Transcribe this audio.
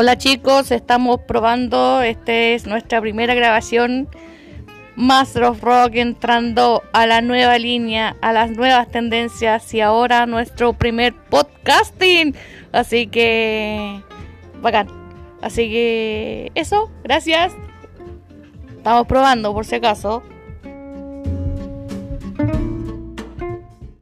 Hola chicos, estamos probando, esta es nuestra primera grabación Master of Rock entrando a la nueva línea, a las nuevas tendencias y ahora nuestro primer podcasting. Así que, bacán. Así que eso, gracias. Estamos probando por si acaso.